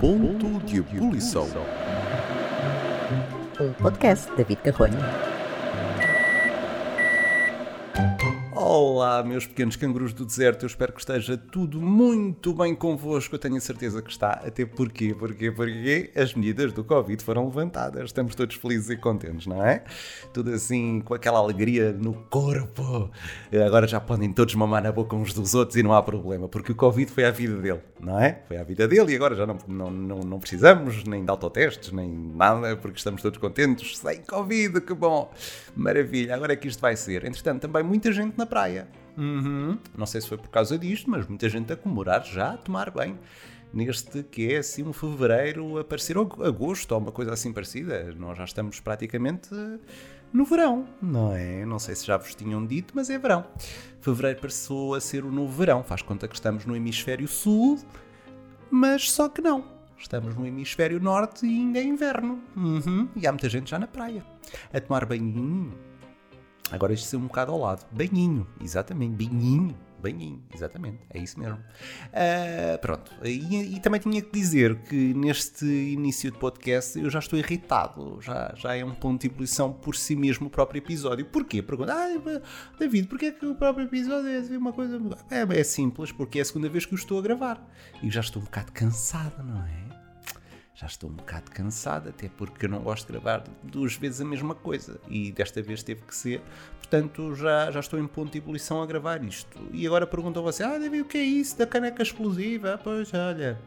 Ponto de ebulição. Um podcast de David Carronha. Olá, meus pequenos cangurus do deserto, eu espero que esteja tudo muito bem convosco. Eu tenho a certeza que está, até porque, porque, porque as medidas do Covid foram levantadas. Estamos todos felizes e contentes, não é? Tudo assim, com aquela alegria no corpo. Agora já podem todos mamar na boca uns dos outros e não há problema, porque o Covid foi a vida dele, não é? Foi a vida dele e agora já não, não, não, não precisamos nem de autotestes, nem nada, porque estamos todos contentes, sem Covid, que bom! Maravilha, agora é que isto vai ser. Entretanto, também muita gente na praia. Uhum. Não sei se foi por causa disto, mas muita gente a comemorar já, a tomar bem. Neste que é assim um fevereiro a parecer agosto ou uma coisa assim parecida. Nós já estamos praticamente no verão, não é? Não sei se já vos tinham dito, mas é verão. Fevereiro passou a ser o novo verão. Faz conta que estamos no hemisfério sul, mas só que não. Estamos no hemisfério norte e ainda é inverno. Uhum. E há muita gente já na praia. A tomar banhinho, Agora isto é um bocado ao lado. Banhinho, exatamente, banhinho, banhinho, exatamente, é isso mesmo. Uh, pronto, e, e, também tinha que dizer que neste início de podcast eu já estou irritado, já, já é um ponto de ebulição por si mesmo o próprio episódio. Porquê? Pergunta, ah, David, porquê é que o próprio episódio é assim uma coisa... É, é simples, porque é a segunda vez que o estou a gravar e já estou um bocado cansado, não é? Já estou um bocado cansado, até porque eu não gosto de gravar duas vezes a mesma coisa e desta vez teve que ser, portanto já, já estou em ponto de ebulição a gravar isto. E agora perguntam você: Ah, David, o que é isso da caneca explosiva? Ah, pois, olha.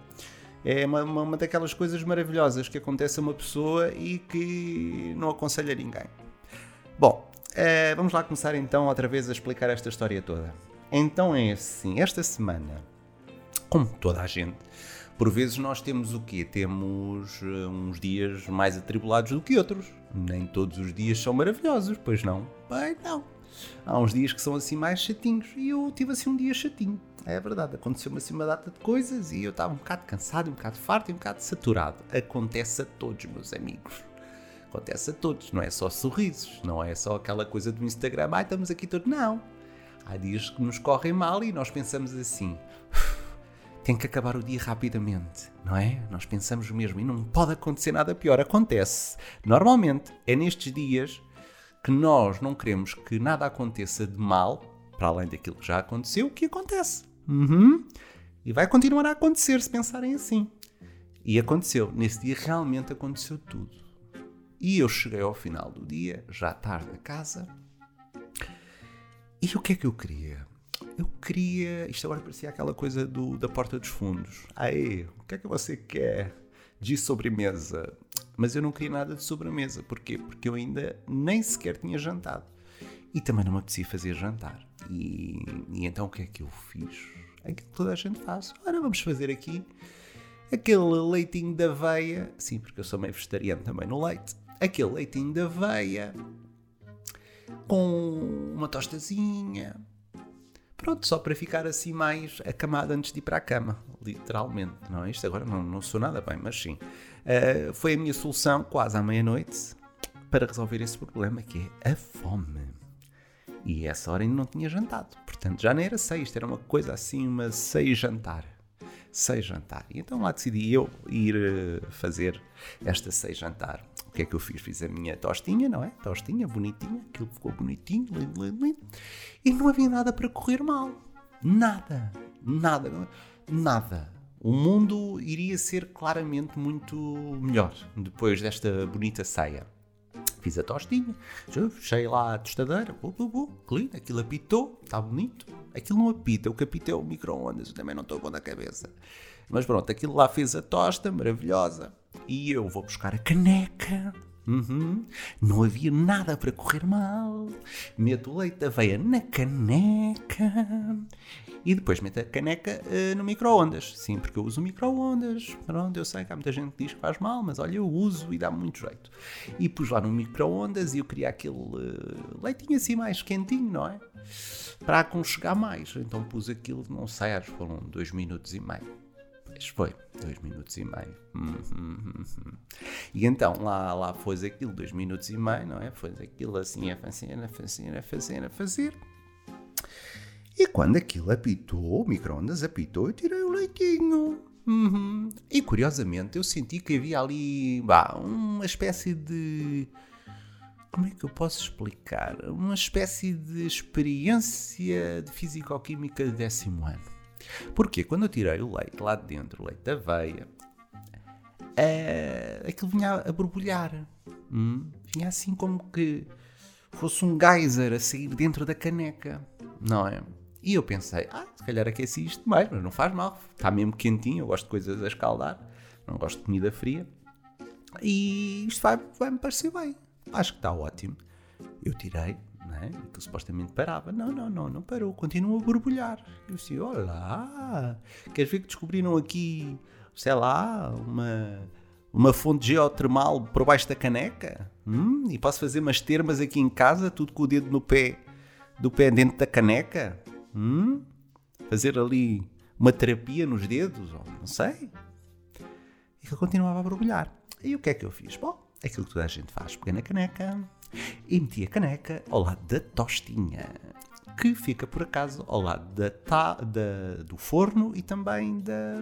É uma, uma, uma daquelas coisas maravilhosas que acontece a uma pessoa e que não aconselho a ninguém. Bom, eh, vamos lá começar então outra vez a explicar esta história toda. Então é assim, esta semana, como toda a gente, por vezes nós temos o quê? Temos uh, uns dias mais atribulados do que outros. Nem todos os dias são maravilhosos, pois não? Bem, não. Há uns dias que são assim mais chatinhos e eu tive assim um dia chatinho. É verdade, aconteceu-me assim uma data de coisas e eu estava um bocado cansado, um bocado farto e um bocado saturado. Acontece a todos, meus amigos. Acontece a todos, não é só sorrisos, não é só aquela coisa do Instagram, ai estamos aqui todos. Não. Há dias que nos correm mal e nós pensamos assim tem que acabar o dia rapidamente, não é? Nós pensamos mesmo e não pode acontecer nada pior. Acontece. Normalmente é nestes dias que nós não queremos que nada aconteça de mal, para além daquilo que já aconteceu, que acontece. Uhum. E vai continuar a acontecer se pensarem assim. E aconteceu. Nesse dia realmente aconteceu tudo. E eu cheguei ao final do dia, já tarde a casa. E o que é que eu queria? Eu queria. Isto agora parecia aquela coisa do, da porta dos fundos. Aí, o que é que você quer de sobremesa? Mas eu não queria nada de sobremesa. Porquê? Porque eu ainda nem sequer tinha jantado. E também não me apetecia fazer jantar. E, e então o que é que eu fiz? Aquilo que toda a gente faz. Ora, vamos fazer aqui aquele leitinho da aveia. Sim, porque eu sou meio vegetariano também no leite. Aquele leitinho da aveia com uma tostazinha, Pronto, só para ficar assim mais acamado antes de ir para a cama, literalmente. Não, é? isto agora não, não sou nada bem, mas sim. Uh, foi a minha solução, quase à meia-noite, para resolver esse problema que é a fome. E essa hora ainda não tinha jantado. Portanto, já não era sexta, era uma coisa assim, uma seis jantar. Seis jantar. E então lá decidi eu ir uh, fazer esta seis jantar. O que é que eu fiz? Fiz a minha tostinha, não é? Tostinha, bonitinha. Aquilo ficou bonitinho, lindo, lindo, lindo e não havia nada para correr mal. Nada. Nada. Nada. O mundo iria ser claramente muito melhor depois desta bonita ceia. Fiz a tostinha, fechei lá a tostadeira, bu, bu, bu, clean, aquilo apitou, está bonito. Aquilo não apita, o que apita é o micro-ondas, eu também não estou bom na cabeça. Mas pronto, aquilo lá fez a tosta, maravilhosa. E eu vou buscar a caneca Uhum. Não havia nada para correr mal. Meto o leite da aveia na caneca e depois meto a caneca uh, no micro-ondas. Sim, porque eu uso micro-ondas. Pronto, eu sei que há muita gente que diz que faz mal, mas olha, eu uso e dá muito jeito. E pus lá no micro-ondas e eu queria aquele uh, leitinho assim mais quentinho, não é? Para aconchegar mais. Então pus aquilo, não sei, acho que foram dois minutos e meio. Foi, dois minutos e meio. Hum, hum, hum, e então lá, lá foi aquilo, dois minutos e meio, não é? Foi aquilo assim a fazer, a fazer, a fazer, a fazer. E quando aquilo apitou, o micro-ondas apitou, eu tirei o leitinho. Uhum. E curiosamente eu senti que havia ali bah, uma espécie de. Como é que eu posso explicar? Uma espécie de experiência de fisicoquímica de décimo ano. Porque quando eu tirei o leite lá de dentro, o leite da aveia, é, aquilo vinha a borbulhar. Hum? Vinha assim como que fosse um geyser a sair dentro da caneca, não é? E eu pensei, ah, se calhar aqueci isto mais, mas não faz mal. Está mesmo quentinho, eu gosto de coisas a escaldar, não gosto de comida fria. E isto vai, vai me parecer bem. Acho que está ótimo. Eu tirei, não é? Que supostamente parava. Não, não, não, não parou, continua a borbulhar. Eu disse, olá, queres ver que descobriram aqui, sei lá, uma, uma fonte geotermal por baixo da caneca? Hum, e posso fazer umas termas aqui em casa, tudo com o dedo no pé, do pé dentro da caneca? Hum? Fazer ali uma terapia nos dedos, não sei. E que continuava a borbulhar. E o que é que eu fiz? Bom, aquilo que toda a gente faz. Peguei na caneca e meti a caneca ao lado da tostinha. Que fica, por acaso, ao lado da, ta, da, do forno e também da,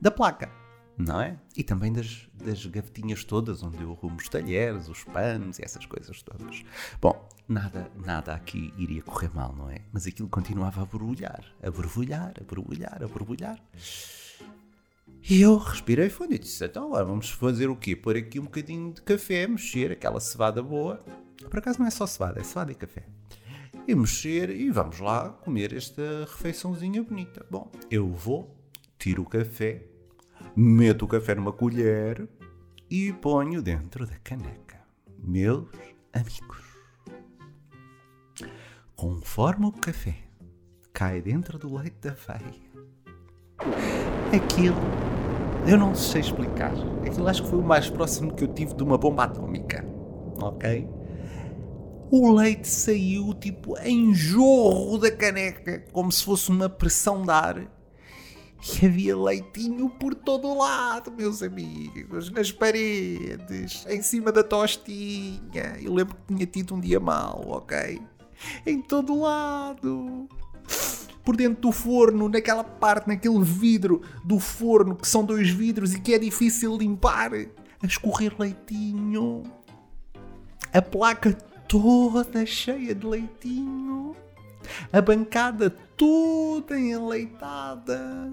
da placa não é? E também das, das gavetinhas todas onde eu arrumo os talheres, os panos e essas coisas todas. Bom, nada, nada aqui iria correr mal, não é? Mas aquilo continuava a borbulhar, a borbulhar, a borbulhar, a borbulhar. E eu respirei fundo e disse: então agora vamos fazer o quê? Pôr aqui um bocadinho de café, mexer aquela cevada boa. Por acaso não é só cevada, é cevada e café. E mexer e vamos lá comer esta refeiçãozinha bonita. Bom, eu vou, tiro o café, meto o café numa colher e ponho dentro da caneca. Meus amigos, conforme o café cai dentro do leite da aveia, aquilo eu não sei explicar. Aquilo acho que foi o mais próximo que eu tive de uma bomba atómica. Ok? O leite saiu tipo em jorro da caneca, como se fosse uma pressão de ar e havia leitinho por todo o lado, meus amigos, nas paredes, em cima da tostinha. Eu lembro que tinha tido um dia mau, ok? Em todo o lado. Por dentro do forno, naquela parte, naquele vidro do forno, que são dois vidros e que é difícil limpar, a escorrer leitinho. A placa toda cheia de leitinho. A bancada toda enleitada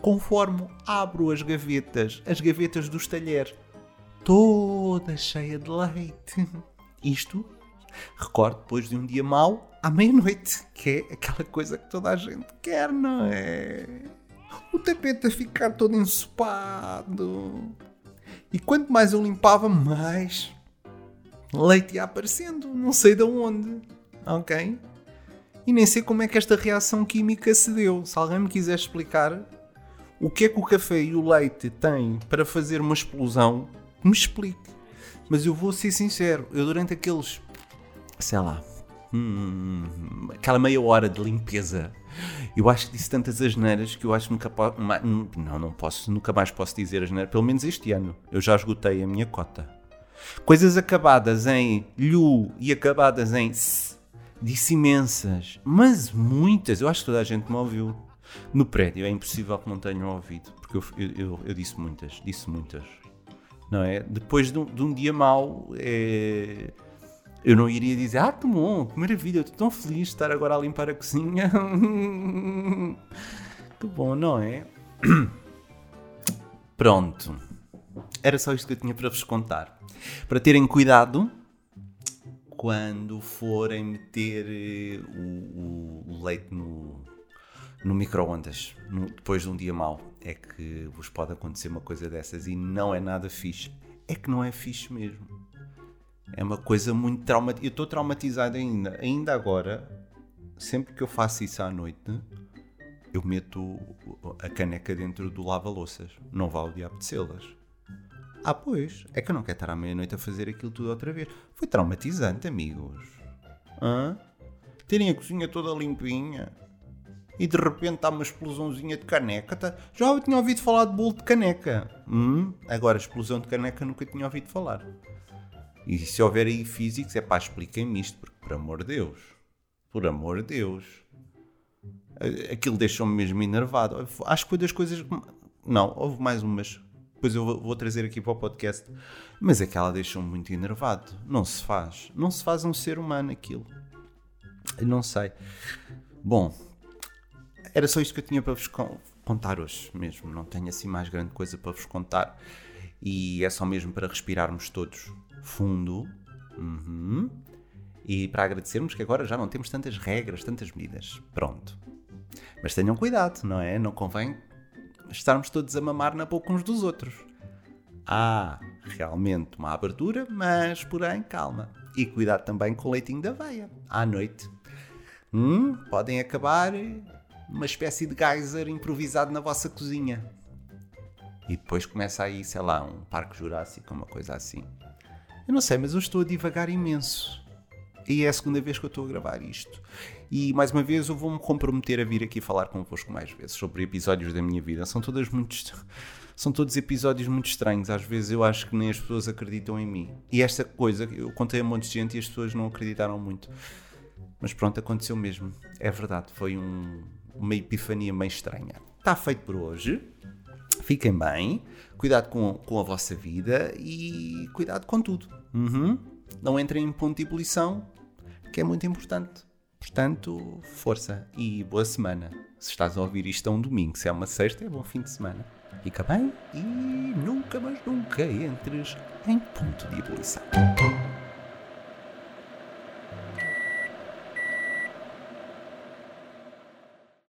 conforme abro as gavetas, as gavetas dos talheres, toda cheia de leite. Isto, recordo depois de um dia mau, à meia-noite, que é aquela coisa que toda a gente quer, não é? O tapete a ficar todo ensopado. E quanto mais eu limpava, mais leite ia aparecendo, não sei de onde, ok? E nem sei como é que esta reação química se deu. Se alguém me quiser explicar, o que é que o café e o leite têm para fazer uma explosão, me explique. Mas eu vou ser sincero, eu durante aqueles, sei lá, hum, aquela meia hora de limpeza, eu acho que disse tantas asneiras que eu acho que nunca posso, não, não posso, nunca mais posso dizer asneira, pelo menos este ano. Eu já esgotei a minha cota. Coisas acabadas em lhu e acabadas em s, disse imensas, mas muitas, eu acho que toda a gente me ouviu. No prédio é impossível que não tenham ouvido, porque eu, eu, eu, eu disse muitas, disse muitas. Não é? Depois de um, de um dia mau, é... eu não iria dizer, ah, que bom, que maravilha, estou tão feliz de estar agora a limpar a cozinha. que bom, não é? Pronto. Era só isto que eu tinha para vos contar. Para terem cuidado quando forem meter eh, o, o leite no, no micro-ondas, depois de um dia mau, é que vos pode acontecer uma coisa dessas e não é nada fixe. É que não é fixe mesmo. É uma coisa muito traumatizada. Eu estou traumatizado ainda. Ainda agora, sempre que eu faço isso à noite, eu meto a caneca dentro do lava-louças. Não vale o diabo de selas. Ah, pois. É que eu não quero estar à meia-noite a fazer aquilo tudo outra vez. Foi traumatizante, amigos. Hã? Terem a cozinha toda limpinha e de repente há uma explosãozinha de caneca. Tá? Já eu tinha ouvido falar de bolo de caneca. Hum, agora, explosão de caneca nunca tinha ouvido falar. E se houver aí físicos, é pá, expliquem-me isto, porque, por amor de Deus. Por amor de Deus. Aquilo deixou-me mesmo enervado. Acho que foi das coisas. Não, houve mais umas. Depois eu vou trazer aqui para o podcast. Mas aquela deixou-me muito enervado. Não se faz. Não se faz um ser humano aquilo. Eu não sei. Bom, era só isto que eu tinha para vos contar hoje mesmo. Não tenho assim mais grande coisa para vos contar. E é só mesmo para respirarmos todos fundo. Uhum. E para agradecermos que agora já não temos tantas regras, tantas medidas. Pronto. Mas tenham cuidado, não é? Não convém estarmos todos a mamar na boca uns dos outros. Há realmente uma abertura, mas porém, calma. E cuidado também com o leitinho da veia, à noite. Hum, podem acabar uma espécie de geyser improvisado na vossa cozinha. E depois começa aí, sei lá, um parque jurássico, uma coisa assim. Eu não sei, mas eu estou a divagar imenso. E é a segunda vez que eu estou a gravar isto. E mais uma vez eu vou-me comprometer a vir aqui falar convosco mais vezes sobre episódios da minha vida. São todas muito. São todos episódios muito estranhos. Às vezes eu acho que nem as pessoas acreditam em mim. E esta coisa, eu contei a um monte de gente e as pessoas não acreditaram muito. Mas pronto, aconteceu mesmo. É verdade, foi um, uma epifania meio estranha. Está feito por hoje. Fiquem bem, cuidado com, com a vossa vida e cuidado com tudo. Uhum. Não entrem em ponto de ebulição, que é muito importante. Portanto, força e boa semana. Se estás a ouvir isto a um domingo, se é uma sexta, é bom fim de semana. Fica bem e nunca, mais nunca entres em ponto de ebulição.